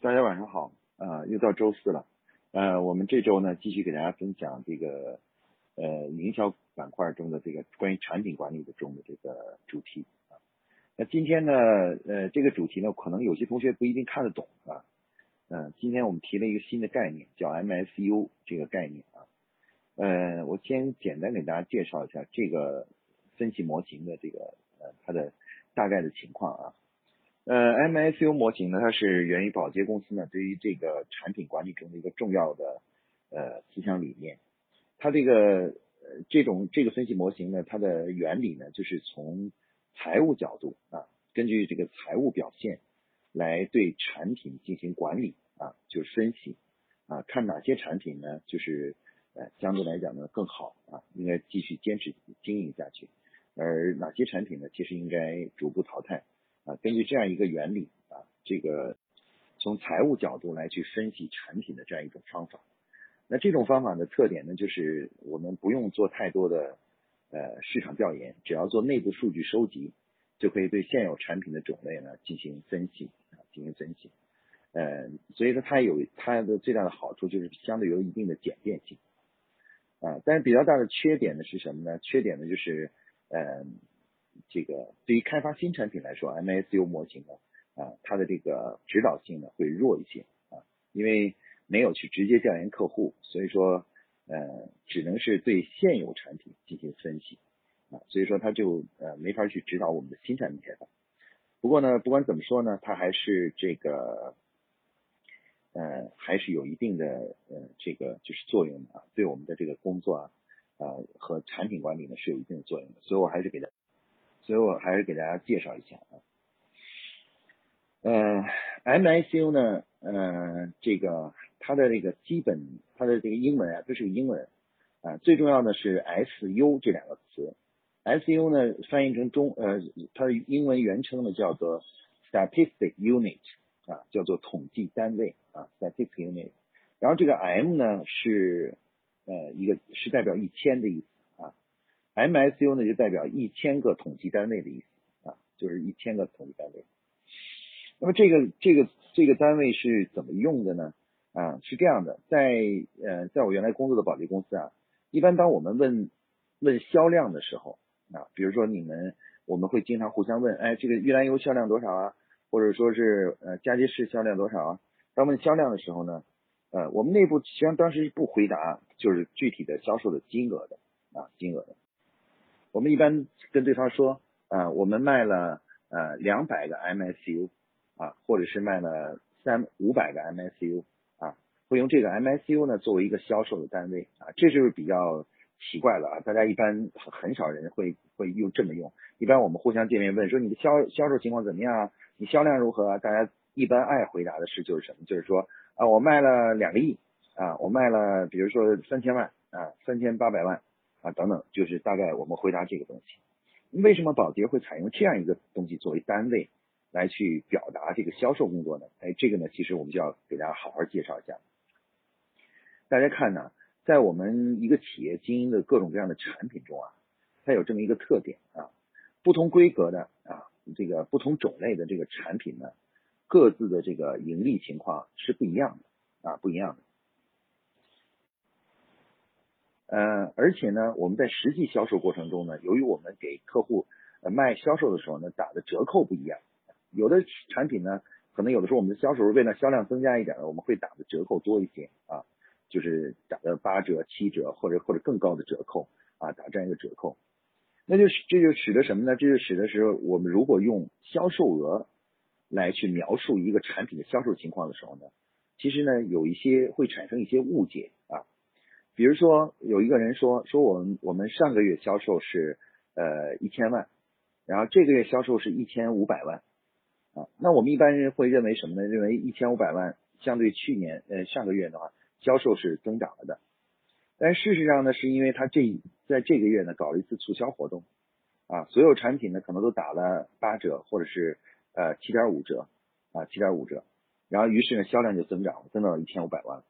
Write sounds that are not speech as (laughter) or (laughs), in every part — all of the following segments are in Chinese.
大家晚上好，呃，又到周四了，呃，我们这周呢继续给大家分享这个呃营销板块中的这个关于产品管理的中的这个主题啊。那今天呢，呃，这个主题呢，可能有些同学不一定看得懂啊。嗯，今天我们提了一个新的概念，叫 MSU 这个概念啊。呃，我先简单给大家介绍一下这个分析模型的这个呃它的大概的情况啊。呃，MSU 模型呢，它是源于宝洁公司呢对于这个产品管理中的一个重要的呃思想理念。它这个呃这种这个分析模型呢，它的原理呢就是从财务角度啊，根据这个财务表现来对产品进行管理啊，就是分析啊，看哪些产品呢就是呃相对来讲呢更好啊，应该继续坚持经营下去，而哪些产品呢其实应该逐步淘汰。根据这样一个原理啊，这个从财务角度来去分析产品的这样一种方法。那这种方法的特点呢，就是我们不用做太多的呃市场调研，只要做内部数据收集，就可以对现有产品的种类呢进行分析啊，进行分析。呃，所以说它有它的最大的好处就是相对有一定的简便性啊，但是比较大的缺点呢是什么呢？缺点呢就是呃。这个对于开发新产品来说，MSU 模型呢，啊，它的这个指导性呢会弱一些啊，因为没有去直接调研客户，所以说呃，只能是对现有产品进行分析啊，所以说它就呃没法去指导我们的新产品开发。不过呢，不管怎么说呢，它还是这个呃还是有一定的呃这个就是作用的啊，对我们的这个工作啊啊和产品管理呢是有一定的作用的，所以我还是给它。所以我还是给大家介绍一下啊，呃，MICU 呢，呃，这个它的这个基本，它的这个英文啊，这是个英文啊，最重要的是 SU 这两个词，SU 呢翻译成中，呃，它的英文原称呢叫做 Statistic Unit 啊，叫做统计单位啊，Statistic Unit，然后这个 M 呢是呃一个是代表一千的意思。MSU 呢就代表一千个统计单位的意思啊，就是一千个统计单位。那么这个这个这个单位是怎么用的呢？啊，是这样的，在呃，在我原来工作的保洁公司啊，一般当我们问问销量的时候啊，比如说你们我们会经常互相问，哎，这个玉兰油销量多少啊？或者说是呃佳洁士销量多少啊？当问销量的时候呢，呃，我们内部实际上当时是不回答就是具体的销售的金额的啊，金额的。我们一般跟对方说，啊，我们卖了呃两百个 MSU 啊，或者是卖了三五百个 MSU 啊，会用这个 MSU 呢作为一个销售的单位啊，这就是比较奇怪了啊，大家一般很少人会会用这么用，一般我们互相见面问说你的销销售情况怎么样啊，你销量如何啊？大家一般爱回答的是就是什么？就是说啊，我卖了两个亿啊，我卖了比如说三千万啊，三千八百万。等等，就是大概我们回答这个东西。为什么保洁会采用这样一个东西作为单位来去表达这个销售工作呢？哎，这个呢，其实我们就要给大家好好介绍一下。大家看呢，在我们一个企业经营的各种各样的产品中啊，它有这么一个特点啊，不同规格的啊，这个不同种类的这个产品呢，各自的这个盈利情况是不一样的啊，不一样的。呃，而且呢，我们在实际销售过程中呢，由于我们给客户呃卖销售的时候呢，打的折扣不一样，有的产品呢，可能有的时候我们的销售为了销量增加一点，我们会打的折扣多一些啊，就是打的八折、七折或者或者更高的折扣啊，打这样一个折扣，那就这就使得什么呢？这就使得是我们如果用销售额来去描述一个产品的销售情况的时候呢，其实呢，有一些会产生一些误解。比如说，有一个人说说我们我们上个月销售是呃一千万，然后这个月销售是一千五百万啊，那我们一般人会认为什么呢？认为一千五百万相对去年呃上个月的话，销售是增长了的。但事实上呢，是因为他这在这个月呢搞了一次促销活动啊，所有产品呢可能都打了八折或者是呃七点五折啊七点五折，然后于是呢销量就增长了，增到了一千五百万。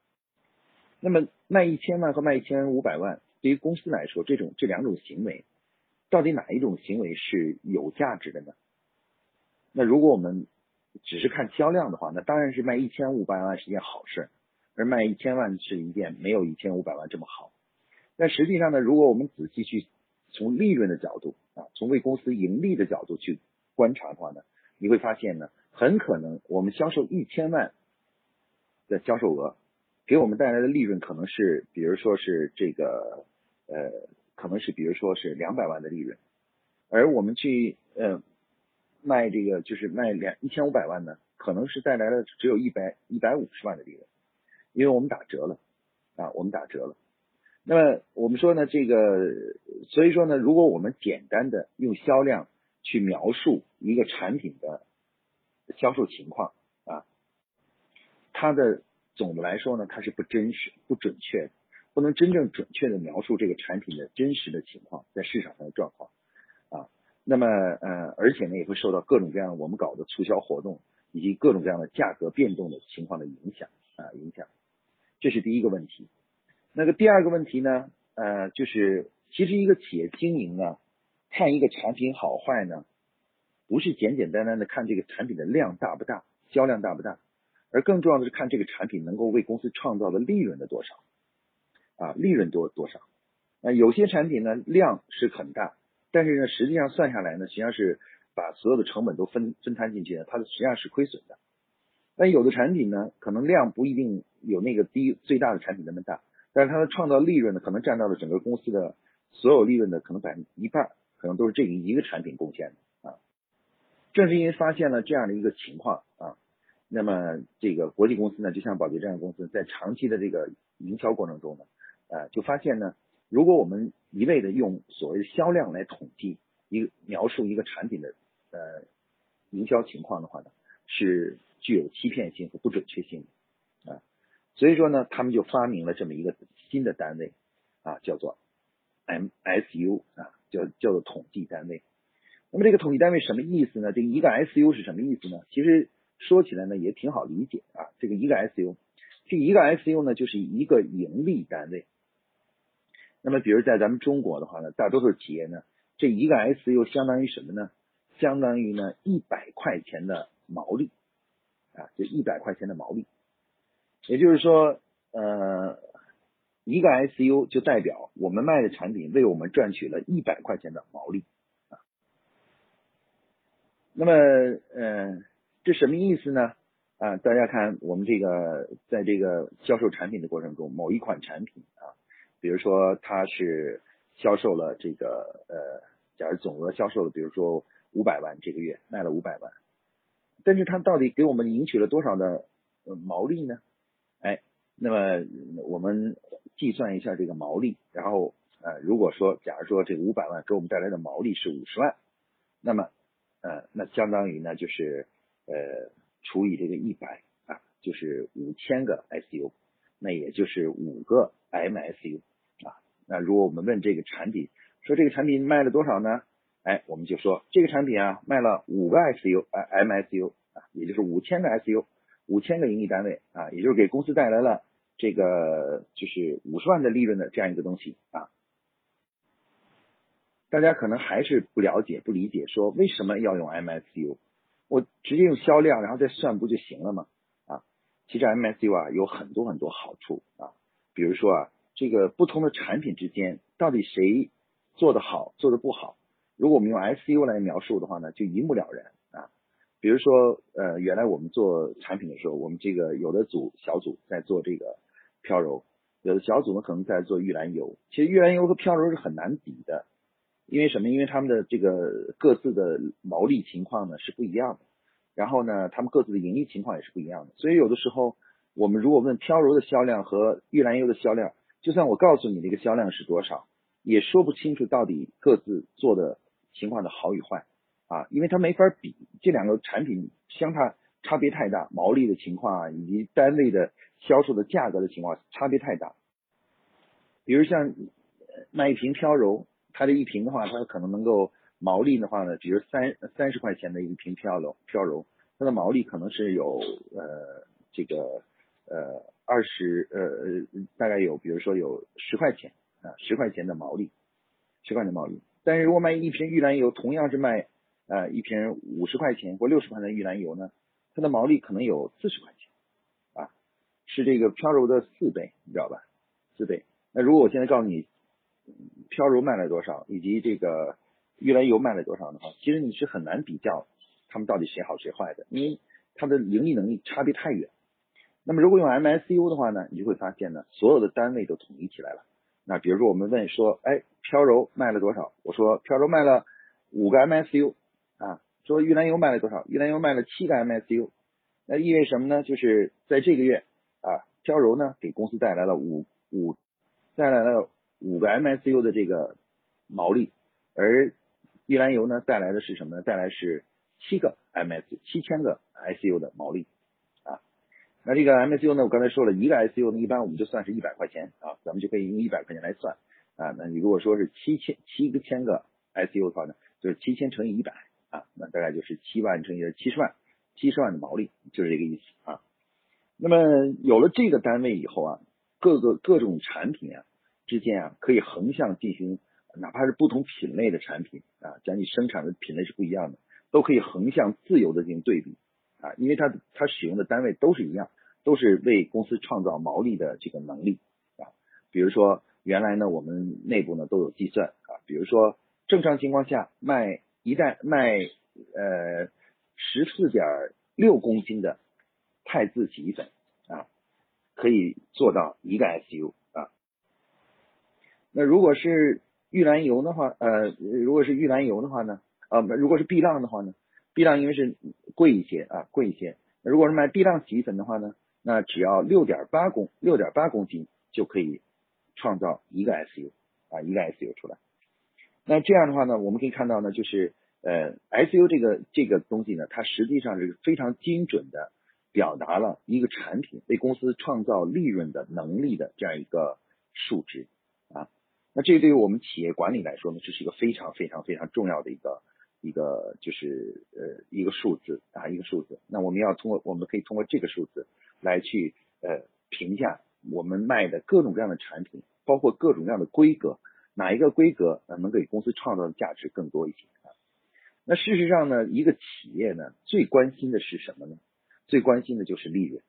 那么卖一千万和卖一千五百万，对于公司来说，这种这两种行为，到底哪一种行为是有价值的呢？那如果我们只是看销量的话，那当然是卖一千五百万是件好事，而卖一千万是一件没有一千五百万这么好。但实际上呢，如果我们仔细去从利润的角度啊，从为公司盈利的角度去观察的话呢，你会发现呢，很可能我们销售一千万的销售额，给我们带来的利润可能是，比如说是这个呃，可能是比如说是两百万的利润，而我们去呃卖这个就是卖两一千五百万呢，可能是带来了只有一百一百五十万的利润，因为我们打折了啊，我们打折了。那么我们说呢，这个所以说呢，如果我们简单的用销量去描述一个产品的销售情况啊，它的总的来说呢，它是不真实、不准确的，不能真正准确的描述这个产品的真实的情况在市场上的状况啊。那么呃，而且呢，也会受到各种各样我们搞的促销活动以及各种各样的价格变动的情况的影响啊影响，这是第一个问题。那个第二个问题呢，呃，就是其实一个企业经营呢，看一个产品好坏呢，不是简简单单的看这个产品的量大不大，销量大不大，而更重要的是看这个产品能够为公司创造的利润的多少，啊，利润多多少？啊，有些产品呢量是很大，但是呢实际上算下来呢，实际上是把所有的成本都分分摊进去的，它实际上是亏损的。但有的产品呢，可能量不一定有那个低最大的产品那么大。但是它的创造利润呢，可能占到了整个公司的所有利润的可能百分一半，可能都是这一个产品贡献的啊。正是因为发现了这样的一个情况，那么这个国际公司呢，就像宝洁这样的公司，在长期的这个营销过程中呢，呃，就发现呢，如果我们一味的用所谓的销量来统计一个描述一个产品的呃营销情况的话呢，是具有欺骗性和不准确性的啊。所以说呢，他们就发明了这么一个新的单位啊，叫做 MSU 啊，叫叫做统计单位。那么这个统计单位什么意思呢？这一个 SU 是什么意思呢？其实说起来呢也挺好理解啊。这个一个 SU，这一个 SU 呢就是一个盈利单位。那么比如在咱们中国的话呢，大多数企业呢，这一个 SU 相当于什么呢？相当于呢一百块钱的毛利啊，就一百块钱的毛利。也就是说，呃，一个 SU 就代表我们卖的产品为我们赚取了一百块钱的毛利啊。那么，呃，这什么意思呢？啊，大家看我们这个在这个销售产品的过程中，某一款产品啊，比如说它是销售了这个呃，假如总额销售了，比如说五百万，这个月卖了五百万，但是它到底给我们赢取了多少的毛利呢？哎，那么我们计算一下这个毛利，然后呃，如果说假如说这五百万给我们带来的毛利是五十万，那么呃，那相当于呢就是呃除以这个一百啊，就是五千个 SU，那也就是五个 MSU 啊。那如果我们问这个产品说这个产品卖了多少呢？哎，我们就说这个产品啊卖了五个 SU 啊 MSU 啊，也就是五千个 SU。五千个盈利单位啊，也就是给公司带来了这个就是五十万的利润的这样一个东西啊。大家可能还是不了解、不理解，说为什么要用 MSU？我直接用销量，然后再算不就行了吗？啊，其实 MSU 啊有很多很多好处啊，比如说啊，这个不同的产品之间到底谁做的好、做的不好，如果我们用 SU 来描述的话呢，就一目了然啊。比如说，呃，原来我们做产品的时候，我们这个有的组小组在做这个飘柔，有的小组呢可能在做玉兰油。其实玉兰油和飘柔是很难比的，因为什么？因为他们的这个各自的毛利情况呢是不一样的，然后呢，他们各自的盈利情况也是不一样的。所以有的时候，我们如果问飘柔的销量和玉兰油的销量，就算我告诉你这个销量是多少，也说不清楚到底各自做的情况的好与坏。啊，因为它没法比，这两个产品相差差别太大，毛利的情况啊，以及单位的销售的价格的情况差别太大。比如像卖一瓶飘柔，它这一瓶的话，它可能能够毛利的话呢，比如三三十块钱的一瓶飘柔，飘柔它的毛利可能是有呃这个呃二十呃大概有，比如说有十块钱啊十块钱的毛利，十块钱的毛利。但是如果卖一瓶玉兰油，同样是卖呃，一瓶五十块钱或六十块钱的玉兰油呢，它的毛利可能有四十块钱啊，是这个飘柔的四倍，你知道吧？四倍。那如果我现在告诉你飘柔卖了多少，以及这个玉兰油卖了多少的话，其实你是很难比较他们到底谁好谁坏的，因为它的盈利能力差别太远。那么如果用 MSU 的话呢，你就会发现呢，所有的单位都统一起来了。那比如说我们问说，哎，飘柔卖了多少？我说飘柔卖了五个 MSU 啊。说玉兰油卖了多少？玉兰油卖了七个 MSU。那意味什么呢？就是在这个月啊，飘柔呢给公司带来了五五带来了五个 MSU 的这个毛利，而玉兰油呢带来的是什么呢？带来是七个 MS，七千个 SU 的毛利啊。那这个 MSU 呢？我刚才说了一个 SU 呢，一般我们就算是一百块钱啊，咱们就可以用一百块钱来算啊。那你如果说是七千七千个 SU 的话呢，就是七千乘以一百啊，那大概就是七万乘以七十万，七十万的毛利就是这个意思啊。那么有了这个单位以后啊，各个各种产品啊之间啊可以横向进行，哪怕是不同品类的产品啊，将你生产的品类是不一样的，都可以横向自由的进行对比啊，因为它它使用的单位都是一样。都是为公司创造毛利的这个能力啊，比如说原来呢，我们内部呢都有计算啊，比如说正常情况下卖一袋卖呃十四点六公斤的汰渍洗衣粉啊，可以做到一个 SU。那如果是玉兰油的话，呃，如果是玉兰油的话呢，啊，如果是碧浪的话呢，碧浪因为是贵一些啊，贵一些。那如果是卖碧浪洗衣粉的话呢？那只要六点八公六点八公斤就可以创造一个 SU 啊，一个 SU 出来。那这样的话呢，我们可以看到呢，就是呃 SU 这个这个东西呢，它实际上是非常精准的表达了一个产品为公司创造利润的能力的这样一个数值。那这对于我们企业管理来说呢，这是一个非常非常非常重要的一个一个就是呃一个数字啊，一个数字。那我们要通过我们可以通过这个数字。来去呃评价我们卖的各种各样的产品，包括各种各样的规格，哪一个规格能给公司创造的价值更多一些啊？那事实上呢，一个企业呢最关心的是什么呢？最关心的就是利润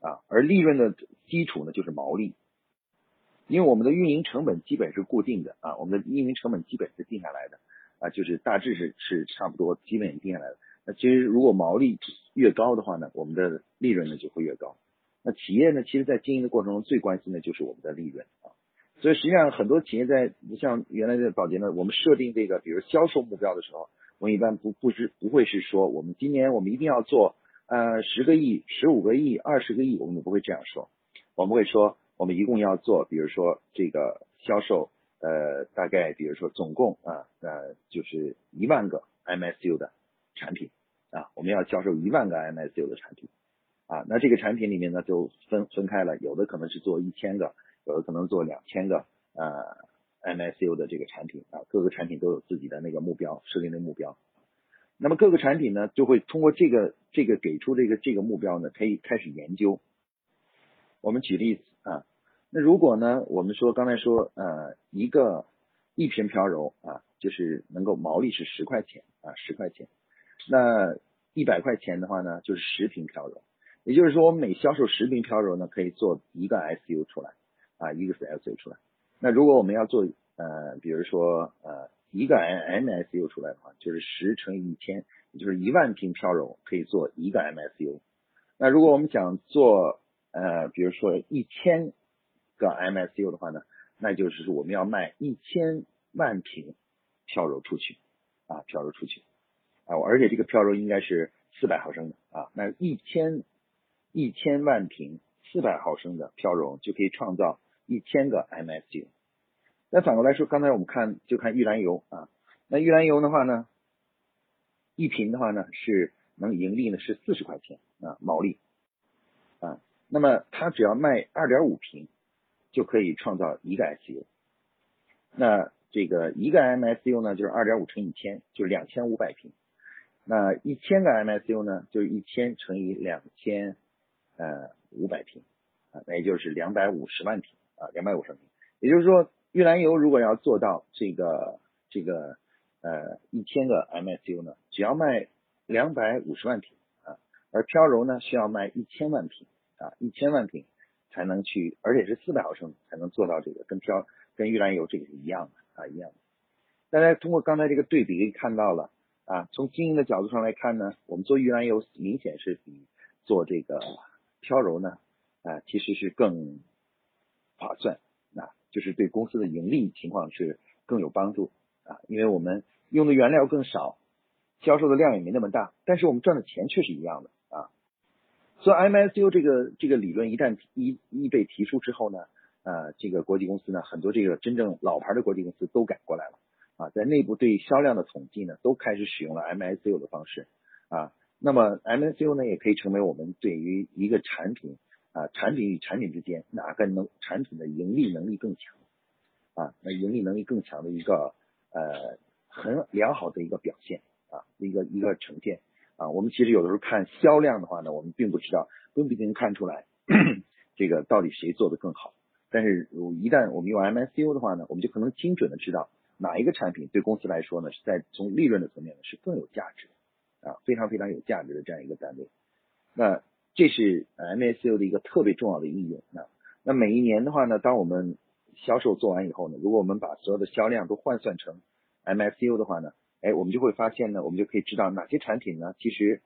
啊，而利润的基础呢就是毛利，因为我们的运营成本基本是固定的啊，我们的运营成本基本是定下来的啊，就是大致是是差不多基本定下来的。那其实如果毛利越高的话呢，我们的利润呢就会越高。那企业呢，其实，在经营的过程中最关心的就是我们的利润啊。所以实际上很多企业在像原来的保洁呢，我们设定这个比如销售目标的时候，我们一般不不是不会是说我们今年我们一定要做呃十个亿、十五个亿、二十个亿，我们不会这样说。我们会说我们一共要做，比如说这个销售呃大概比如说总共啊呃就是一万个 MSU 的产品。啊，我们要销售一万个 MSU 的产品，啊，那这个产品里面呢就分分开了，有的可能是做一千个，有的可能做两千个，呃，MSU 的这个产品啊，各个产品都有自己的那个目标设定的目标，那么各个产品呢就会通过这个这个给出这个这个目标呢，可以开始研究。我们举例子啊，那如果呢我们说刚才说呃一个一瓶飘柔啊，就是能够毛利是十块钱啊十块钱。那一百块钱的话呢，就是十瓶飘柔，也就是说，我们每销售十瓶飘柔呢，可以做一个 SU 出来，啊，一个是 SU 出来。那如果我们要做呃，比如说呃一个 MSU 出来的话，就是十乘以一千，也就是一万瓶飘柔可以做一个 MSU。那如果我们想做呃，比如说一千个 MSU 的话呢，那就是说我们要卖一千万瓶飘柔出去，啊，飘柔出去。啊，而且这个飘柔应该是四百毫升的啊，那一千一千万瓶四百毫升的飘柔就可以创造一千个 MSU。那反过来说，刚才我们看就看玉兰油啊，那玉兰油的话呢，一瓶的话呢是能盈利呢是四十块钱啊毛利啊，那么它只要卖二点五瓶就可以创造一个 SU。那这个一个 MSU 呢就是二点五乘一千，就是两千五百瓶。那一千个 MSU 呢，就是一千乘以两千，呃，五百瓶，啊，那也就是两百五十万瓶，啊，两百五十万瓶。也就是说，玉兰油如果要做到这个这个呃一千个 MSU 呢，只要卖两百五十万瓶，啊，而飘柔呢需要卖一千万瓶啊，一千万瓶才能去，而且是四百毫升才能做到这个，跟飘跟玉兰油这个是一样的啊，一样的。大家通过刚才这个对比可以看到了啊，从经营的角度上来看呢，我们做玉兰油明显是比做这个飘柔呢啊，其实是更划算啊，就是对公司的盈利情况是更有帮助啊，因为我们用的原料更少。销售的量也没那么大，但是我们赚的钱却是一样的。所以 MSU 这个这个理论一旦一一被提出之后呢，呃，这个国际公司呢，很多这个真正老牌的国际公司都改过来了啊，在内部对销量的统计呢，都开始使用了 MSU 的方式啊。那么 MSU 呢，也可以成为我们对于一个产品啊，产品与产品之间哪个能产品的盈利能力更强啊，那盈利能力更强的一个呃很良好的一个表现。啊，一个一个呈现啊，我们其实有的时候看销量的话呢，我们并不知道，不一定能看出来这个到底谁做的更好。但是如，一旦我们用 MSU 的话呢，我们就可能精准的知道哪一个产品对公司来说呢，是在从利润的层面呢是更有价值啊，非常非常有价值的这样一个单位。那这是 MSU 的一个特别重要的应用。那那每一年的话呢，当我们销售做完以后呢，如果我们把所有的销量都换算成 MSU 的话呢？哎，我们就会发现呢，我们就可以知道哪些产品呢，其实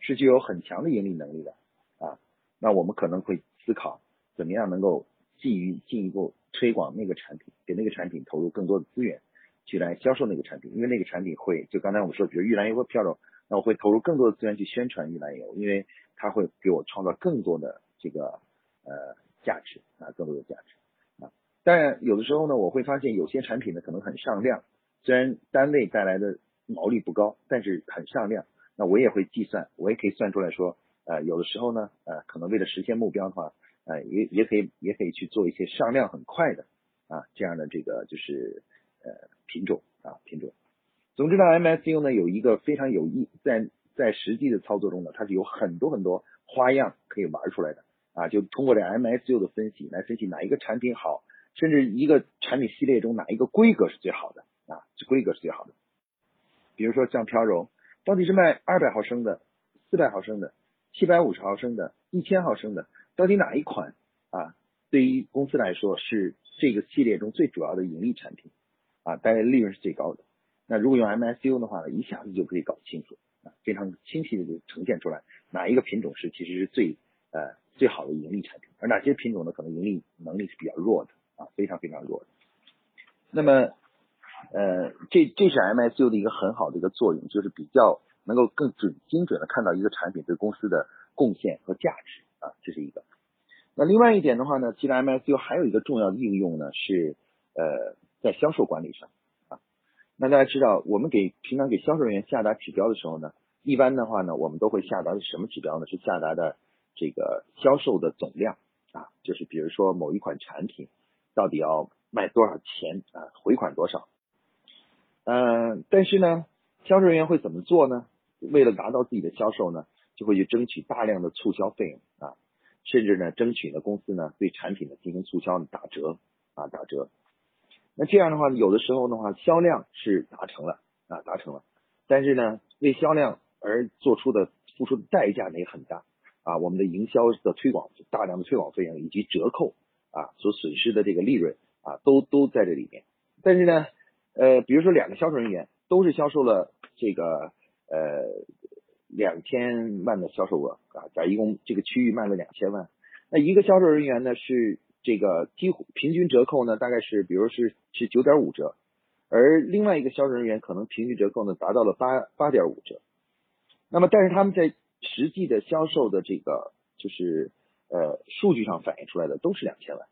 是具有很强的盈利能力的啊。那我们可能会思考怎么样能够基于进一步推广那个产品，给那个产品投入更多的资源，去来销售那个产品。因为那个产品会，就刚才我们说，比如玉兰油和飘柔，那我会投入更多的资源去宣传玉兰油，因为它会给我创造更多的这个呃价值啊，更多的价值啊。当然，有的时候呢，我会发现有些产品呢可能很上量。虽然单位带来的毛利不高，但是很上量。那我也会计算，我也可以算出来说，呃，有的时候呢，呃，可能为了实现目标的话，呃，也也可以也可以去做一些上量很快的啊这样的这个就是呃品种啊品种。总之呢，MSU 呢有一个非常有意在在实际的操作中呢，它是有很多很多花样可以玩出来的啊。就通过这 MSU 的分析来分析哪一个产品好，甚至一个产品系列中哪一个规格是最好的。啊，这规格是最好的。比如说像飘柔，到底是卖二百毫升的、四百毫升的、七百五十毫升的、一千毫升的，到底哪一款啊？对于公司来说是这个系列中最主要的盈利产品啊，带来利润是最高的。那如果用 MSU 的话呢，一下子就可以搞清楚啊，非常清晰的就呈现出来哪一个品种是其实是最呃最好的盈利产品，而哪些品种呢可能盈利能力是比较弱的啊，非常非常弱的。那么。呃，这这是 MSU 的一个很好的一个作用，就是比较能够更准精准的看到一个产品对公司的贡献和价值啊，这是一个。那另外一点的话呢，其实 MSU 还有一个重要的应用呢，是呃在销售管理上啊。那大家知道，我们给平常给销售人员下达指标的时候呢，一般的话呢，我们都会下达的什么指标呢？是下达的这个销售的总量啊，就是比如说某一款产品到底要卖多少钱啊，回款多少。嗯，但是呢，销售人员会怎么做呢？为了达到自己的销售呢，就会去争取大量的促销费用啊，甚至呢，争取呢公司呢对产品呢进行促销打折啊打折。那这样的话，有的时候的话，销量是达成了啊达成了，但是呢，为销量而做出的付出的代价呢也很大啊，我们的营销的推广大量的推广费用以及折扣啊所损失的这个利润啊都都在这里面，但是呢。呃，比如说两个销售人员都是销售了这个呃两千万的销售额啊，在一共这个区域卖了两千万，那一个销售人员呢是这个几乎平均折扣呢大概是，比如是是九点五折，而另外一个销售人员可能平均折扣呢达到了八八点五折，那么但是他们在实际的销售的这个就是呃数据上反映出来的都是两千万，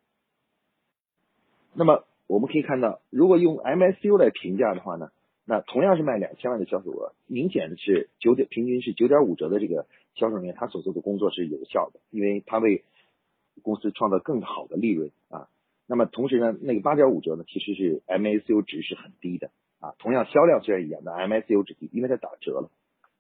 那么。我们可以看到，如果用 MSU 来评价的话呢，那同样是卖两千万的销售额，明显的是九点平均是九点五折的这个销售人员，他所做的工作是有效的，因为他为公司创造更好的利润啊。那么同时呢，那个八点五折呢，其实是 MSU 值是很低的啊。同样销量虽然一样，但 MSU 值低，因为它打折了，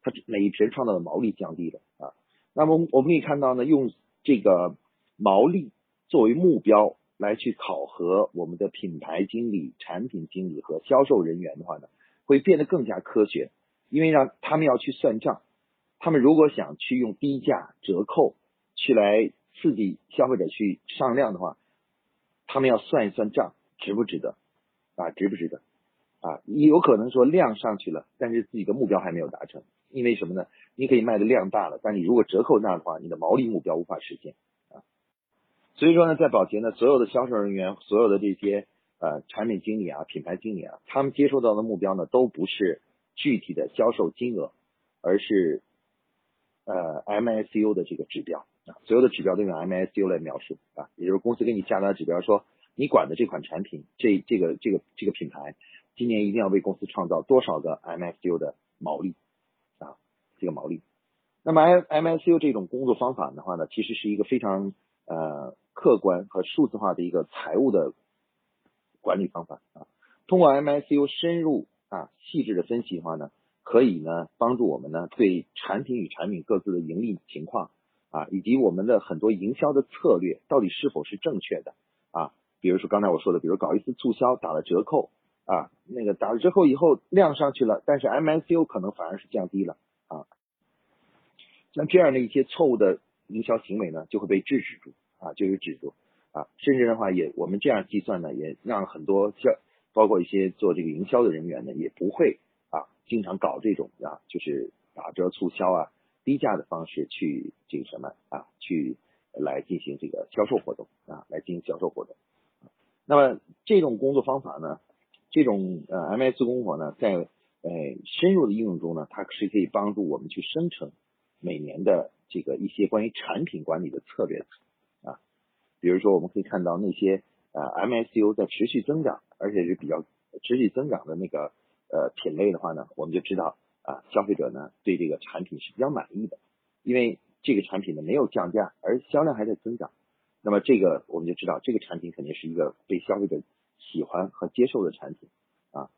它每一瓶创造的毛利降低了啊。那么我们可以看到呢，用这个毛利作为目标。来去考核我们的品牌经理、产品经理和销售人员的话呢，会变得更加科学，因为让他们要去算账他们如果想去用低价折扣去来刺激消费者去上量的话，他们要算一算账，值不值得啊？值不值得啊？有可能说量上去了，但是自己的目标还没有达成，因为什么呢？你可以卖的量大了，但你如果折扣大的话，你的毛利目标无法实现。所以说呢，在保洁呢，所有的销售人员，所有的这些呃产品经理啊、品牌经理啊，他们接收到的目标呢，都不是具体的销售金额，而是呃 MSU 的这个指标啊，所有的指标都用 MSU 来描述啊，也就是公司给你下达指标，说你管的这款产品，这这个这个这个品牌，今年一定要为公司创造多少个 MSU 的毛利啊。这个毛利，那么 M M S U 这种工作方法的话呢，其实是一个非常呃客观和数字化的一个财务的管理方法啊。通过 M S U 深入啊细致的分析的话呢，可以呢帮助我们呢对产品与产品各自的盈利情况啊，以及我们的很多营销的策略到底是否是正确的啊。比如说刚才我说的，比如搞一次促销打了折扣啊，那个打了折扣以后量上去了，但是 M S U 可能反而是降低了。啊，像这样的一些错误的营销行为呢，就会被制止住啊，就有止住啊，甚至的话也我们这样计算呢，也让很多销包括一些做这个营销的人员呢，也不会啊经常搞这种啊就是打折促销啊低价的方式去这个什么啊去来进行这个销售活动啊来进行销售活动。那么这种工作方法呢，这种呃 MS 工作呢，在呃，深入的应用中呢，它是可以帮助我们去生成每年的这个一些关于产品管理的策略的。比如说，我们可以看到那些呃 MSU 在持续增长，而且是比较持续增长的那个呃品类的话呢，我们就知道啊，消费者呢对这个产品是比较满意的，因为这个产品呢没有降价，而销量还在增长。那么这个我们就知道，这个产品肯定是一个被消费者喜欢和接受的产品啊。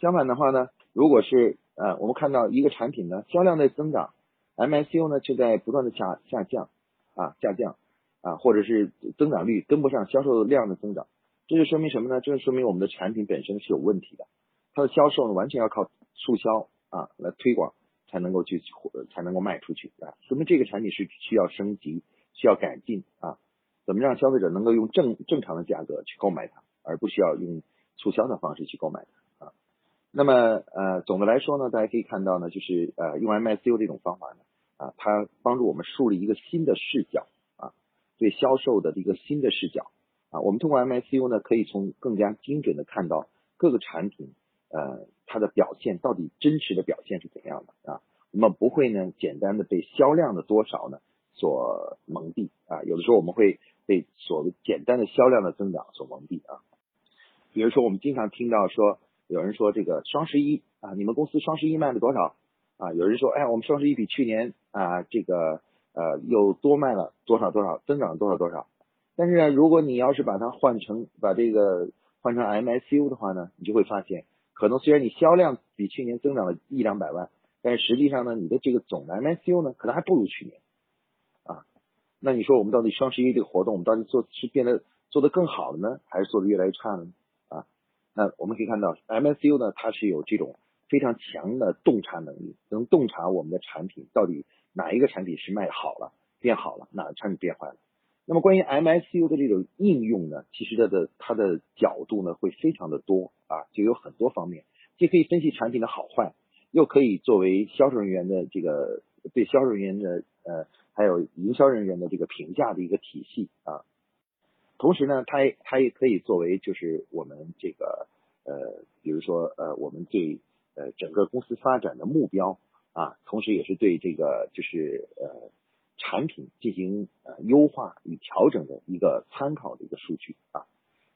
相反的话呢，如果是呃，我们看到一个产品呢销量在增长，MSU 呢却在不断的下下降啊下降啊，或者是增长率跟不上销售量的增长，这就说明什么呢？这就说明我们的产品本身是有问题的，它的销售呢完全要靠促销啊来推广才能够去才能够卖出去啊，说明这个产品是需要升级需要改进啊，怎么让消费者能够用正正常的价格去购买它，而不需要用促销的方式去购买它啊。那么呃，总的来说呢，大家可以看到呢，就是呃，用 MSU 这种方法呢，啊，它帮助我们树立一个新的视角，对销售的一个新的视角啊。我们通过 MSU 呢，可以从更加精准的看到各个产品呃它的表现到底真实的表现是怎样的啊。我们不会呢简单的被销量的多少呢所蒙蔽啊，有的时候我们会被所谓简单的销量的增长所蒙蔽啊。比如说我们经常听到说。有人说这个双十一啊，你们公司双十一卖了多少啊？有人说，哎，我们双十一比去年啊，这个呃又多卖了多少多少，增长了多少多少。但是呢，如果你要是把它换成把这个换成 MSU 的话呢，你就会发现，可能虽然你销量比去年增长了一两百万，但是实际上呢，你的这个总的 MSU 呢，可能还不如去年啊。那你说我们到底双十一这个活动，我们到底做是变得做得更好了呢，还是做得越来越差了呢？啊那我们可以看到，MSU 呢，它是有这种非常强的洞察能力，能洞察我们的产品到底哪一个产品是卖好了、变好了，哪个产品变坏了。那么关于 MSU 的这种应用呢，其实它的它的角度呢会非常的多啊，就有很多方面，既可以分析产品的好坏，又可以作为销售人员的这个对销售人员的呃还有营销人员的这个评价的一个体系啊。同时呢，它也它也可以作为就是我们这个呃，比如说呃，我们对呃整个公司发展的目标啊，同时也是对这个就是呃产品进行呃优化与调整的一个参考的一个数据啊。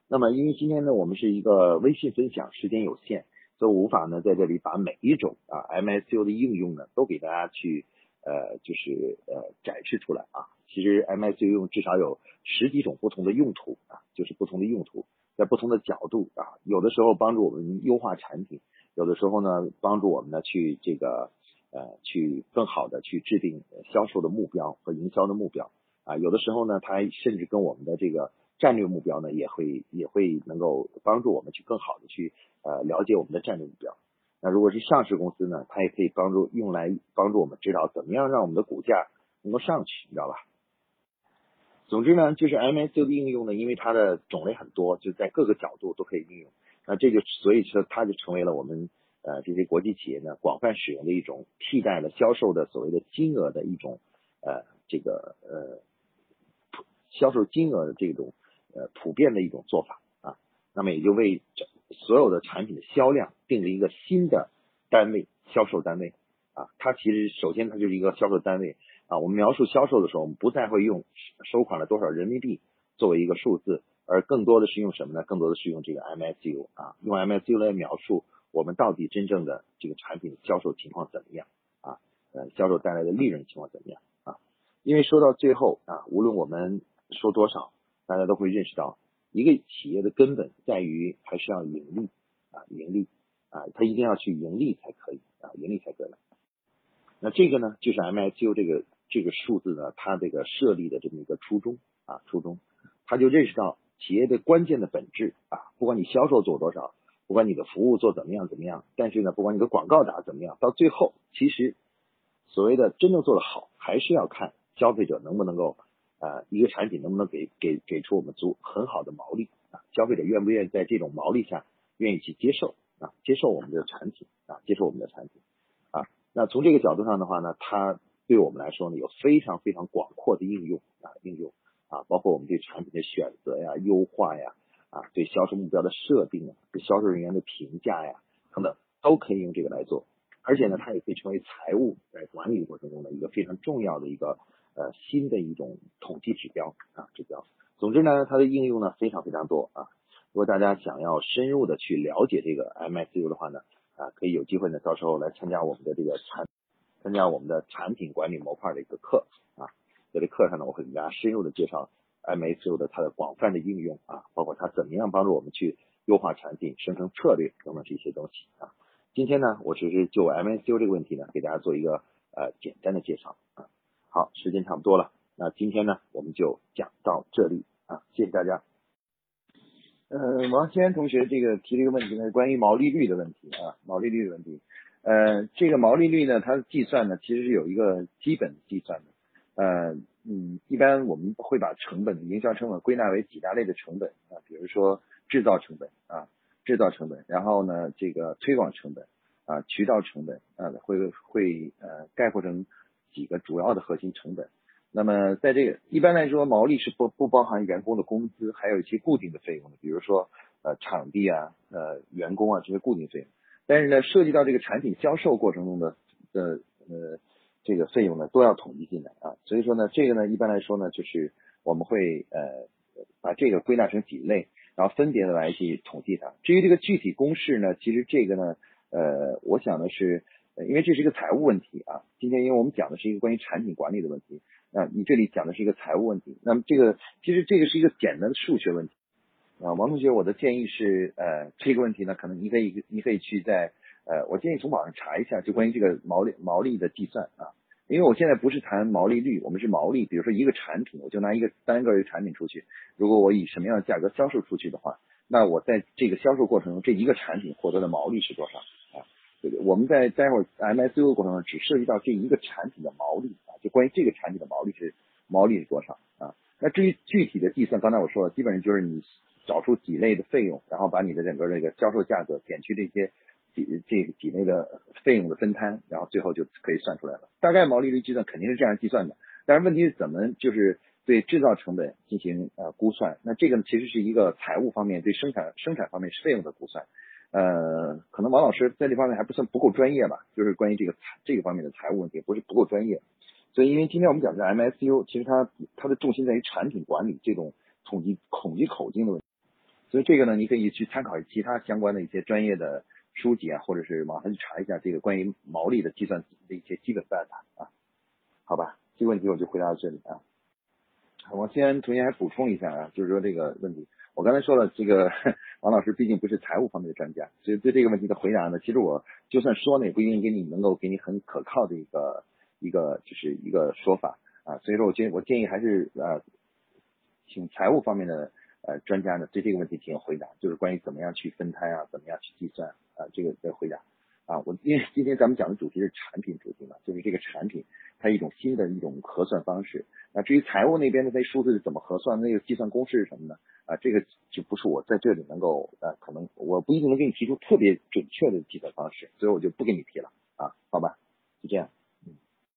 那么因为今天呢，我们是一个微信分享，时间有限，所以无法呢在这里把每一种啊 MSU 的应用呢都给大家去呃就是呃展示出来啊。其实 MSU 用至少有十几种不同的用途啊，就是不同的用途，在不同的角度啊，有的时候帮助我们优化产品，有的时候呢帮助我们呢去这个呃去更好的去制定销售的目标和营销的目标啊，有的时候呢它甚至跟我们的这个战略目标呢也会也会能够帮助我们去更好的去呃了解我们的战略目标。那如果是上市公司呢，它也可以帮助用来帮助我们知道怎么样让我们的股价能够上去，你知道吧？总之呢，就是 MSU 的应用呢，因为它的种类很多，就在各个角度都可以应用。那这就所以说它就成为了我们呃这些国际企业呢广泛使用的一种替代了销售的所谓的金额的一种呃这个呃销售金额的这种呃普遍的一种做法啊。那么也就为所有的产品的销量定了一个新的单位销售单位啊。它其实首先它就是一个销售单位啊。我们描述销售的时候，我们不再会用收款了多少人民币作为一个数字。而更多的是用什么呢？更多的是用这个 MSU 啊，用 MSU 来描述我们到底真正的这个产品销售情况怎么样啊？呃，销售带来的利润情况怎么样啊？因为说到最后啊，无论我们说多少，大家都会认识到，一个企业的根本在于还是要盈利啊，盈利啊，它一定要去盈利才可以啊，盈利才对了。那这个呢，就是 MSU 这个这个数字呢，它这个设立的这么一个初衷啊，初衷，他就认识到。企业的关键的本质啊，不管你销售做多少，不管你的服务做怎么样怎么样，但是呢，不管你的广告打怎么样，到最后其实所谓的真正做得好，还是要看消费者能不能够啊，一个产品能不能给给给出我们足很好的毛利啊，消费者愿不愿意在这种毛利下愿意去接受啊，接受我们的产品啊，接受我们的产品啊，那从这个角度上的话呢，它对我们来说呢，有非常非常广阔的应用啊，应用。啊，包括我们对产品的选择呀、优化呀，啊，对销售目标的设定啊，对销售人员的评价呀等等，都可以用这个来做。而且呢，它也可以成为财务在管理过程中的一个非常重要的一个呃新的一种统计指标啊指标。总之呢，它的应用呢非常非常多啊。如果大家想要深入的去了解这个 MSU 的话呢，啊，可以有机会呢，到时候来参加我们的这个产参加我们的产品管理模块的一个课啊。在这课上呢，我会给大家深入的介绍 MSU 的它的广泛的应用啊，包括它怎么样帮助我们去优化产品、生成策略等等这些东西啊。今天呢，我只是就 MSU 这个问题呢，给大家做一个呃简单的介绍啊。好，时间差不多了，那今天呢，我们就讲到这里啊，谢谢大家。呃，王先同学这个提了一个问题呢，关于毛利率的问题啊，毛利率的问题。呃，这个毛利率呢，它的计算呢，其实是有一个基本计算的。呃嗯，一般我们会把成本、营销成本归纳为几大类的成本啊，比如说制造成本啊，制造成本，然后呢，这个推广成本啊，渠道成本啊，会会呃概括成几个主要的核心成本。那么在这个一般来说，毛利是不不包含员工的工资，还有一些固定的费用的，比如说呃场地啊、呃员工啊这些固定费用。但是呢，涉及到这个产品销售过程中的的呃。这个费用呢都要统计进来啊，所以说呢，这个呢一般来说呢，就是我们会呃把这个归纳成几类，然后分别的来去统计它。至于这个具体公式呢，其实这个呢，呃，我想的是，因为这是一个财务问题啊。今天因为我们讲的是一个关于产品管理的问题，啊，你这里讲的是一个财务问题，那么这个其实这个是一个简单的数学问题啊。王同学，我的建议是，呃，这个问题呢，可能你可以你可以去在。呃，我建议从网上查一下，就关于这个毛利毛利的计算啊，因为我现在不是谈毛利率，我们是毛利。比如说一个产品，我就拿一个单个的产品出去，如果我以什么样的价格销售出去的话，那我在这个销售过程中，这一个产品获得的毛利是多少啊？对对，我们在待会儿 MSU 过程中，只涉及到这一个产品的毛利啊，就关于这个产品的毛利是毛利是多少啊？那至于具体的计算，刚才我说了，基本上就是你找出几类的费用，然后把你的整个这个销售价格减去这些。几这几类的费用的分摊，然后最后就可以算出来了。大概毛利率计算肯定是这样计算的，但是问题是怎么就是对制造成本进行呃估算？那这个呢其实是一个财务方面对生产生产方面费用的估算。呃，可能王老师在这方面还不算不够专业吧，就是关于这个这个方面的财务问题不是不够专业。所以因为今天我们讲的 MSU，其实它它的重心在于产品管理这种统计统计口径的问题。所以这个呢，你可以去参考其他相关的一些专业的。书籍啊，或者是网上去查一下这个关于毛利的计算的一些基本办法啊，好吧，这个问题我就回答到这里啊。我先同学还补充一下啊，就是说这个问题，我刚才说了，这个 (laughs) 王老师毕竟不是财务方面的专家，所以对这个问题的回答呢，其实我就算说呢，也不一定给你能够给你很可靠的一个一个就是一个说法啊。所以说我建我建议还是呃，请财务方面的。呃，专家呢对这个问题进行回答，就是关于怎么样去分摊啊，怎么样去计算，啊这个再回答啊，我因为今天咱们讲的主题是产品主题嘛，就是这个产品它一种新的一种核算方式。那至于财务那边的那数字是怎么核算，那个计算公式是什么呢？啊，这个就不是我在这里能够啊，可能我不一定能给你提出特别准确的计算方式，所以我就不给你提了啊，好吧，就这样。